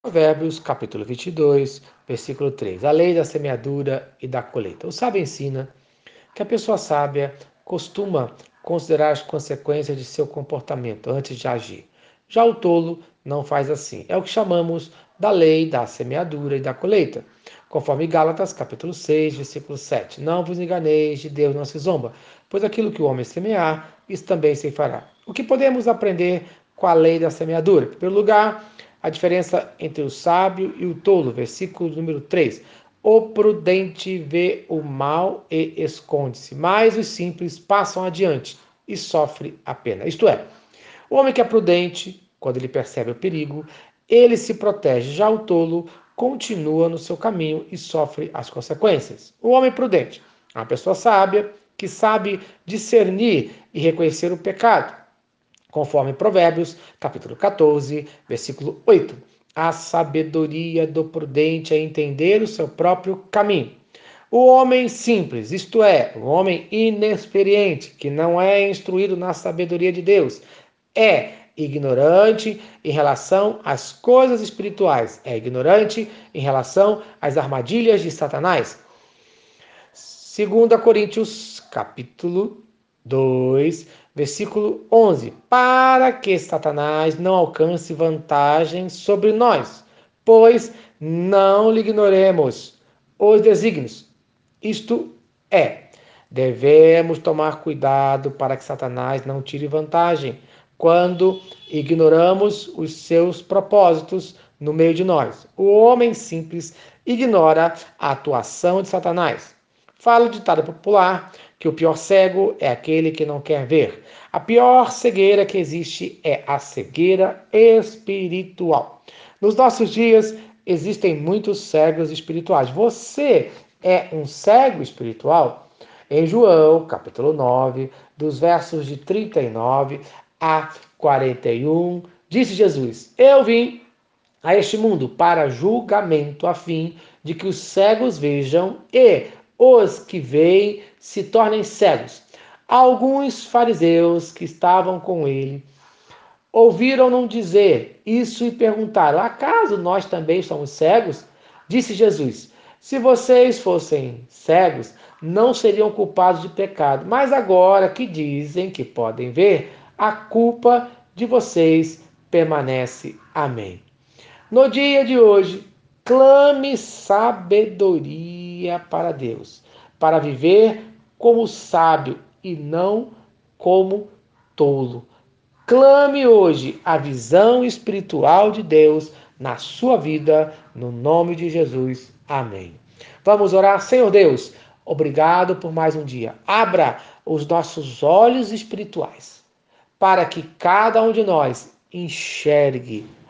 Provérbios, capítulo 22, versículo 3. A lei da semeadura e da colheita. O sábio ensina que a pessoa sábia costuma considerar as consequências de seu comportamento antes de agir. Já o tolo não faz assim. É o que chamamos da lei da semeadura e da colheita. Conforme Gálatas, capítulo 6, versículo 7. Não vos enganeis, de Deus não se zomba, pois aquilo que o homem semear, isso também se fará. O que podemos aprender com a lei da semeadura? Em primeiro lugar, a diferença entre o sábio e o tolo, versículo número 3. O prudente vê o mal e esconde-se, mas os simples passam adiante e sofrem a pena. Isto é, o homem que é prudente, quando ele percebe o perigo, ele se protege, já o tolo continua no seu caminho e sofre as consequências. O homem prudente uma pessoa sábia que sabe discernir e reconhecer o pecado conforme Provérbios, capítulo 14, versículo 8. A sabedoria do prudente é entender o seu próprio caminho. O homem simples, isto é, o homem inexperiente, que não é instruído na sabedoria de Deus, é ignorante em relação às coisas espirituais, é ignorante em relação às armadilhas de Satanás. 2 Coríntios, capítulo 2, versículo 11: Para que Satanás não alcance vantagem sobre nós, pois não lhe ignoremos os desígnios. Isto é, devemos tomar cuidado para que Satanás não tire vantagem quando ignoramos os seus propósitos no meio de nós. O homem simples ignora a atuação de Satanás. Fala o ditado popular que o pior cego é aquele que não quer ver. A pior cegueira que existe é a cegueira espiritual. Nos nossos dias existem muitos cegos espirituais. Você é um cego espiritual? Em João, capítulo 9, dos versos de 39 a 41, disse Jesus: Eu vim a este mundo para julgamento, a fim de que os cegos vejam e os que veem se tornem cegos. Alguns fariseus que estavam com ele ouviram-no dizer isso e perguntaram: Acaso nós também somos cegos? Disse Jesus: Se vocês fossem cegos, não seriam culpados de pecado. Mas agora que dizem que podem ver, a culpa de vocês permanece. Amém. No dia de hoje, clame sabedoria para Deus, para viver como sábio e não como tolo. Clame hoje a visão espiritual de Deus na sua vida, no nome de Jesus. Amém. Vamos orar, Senhor Deus. Obrigado por mais um dia. Abra os nossos olhos espirituais para que cada um de nós enxergue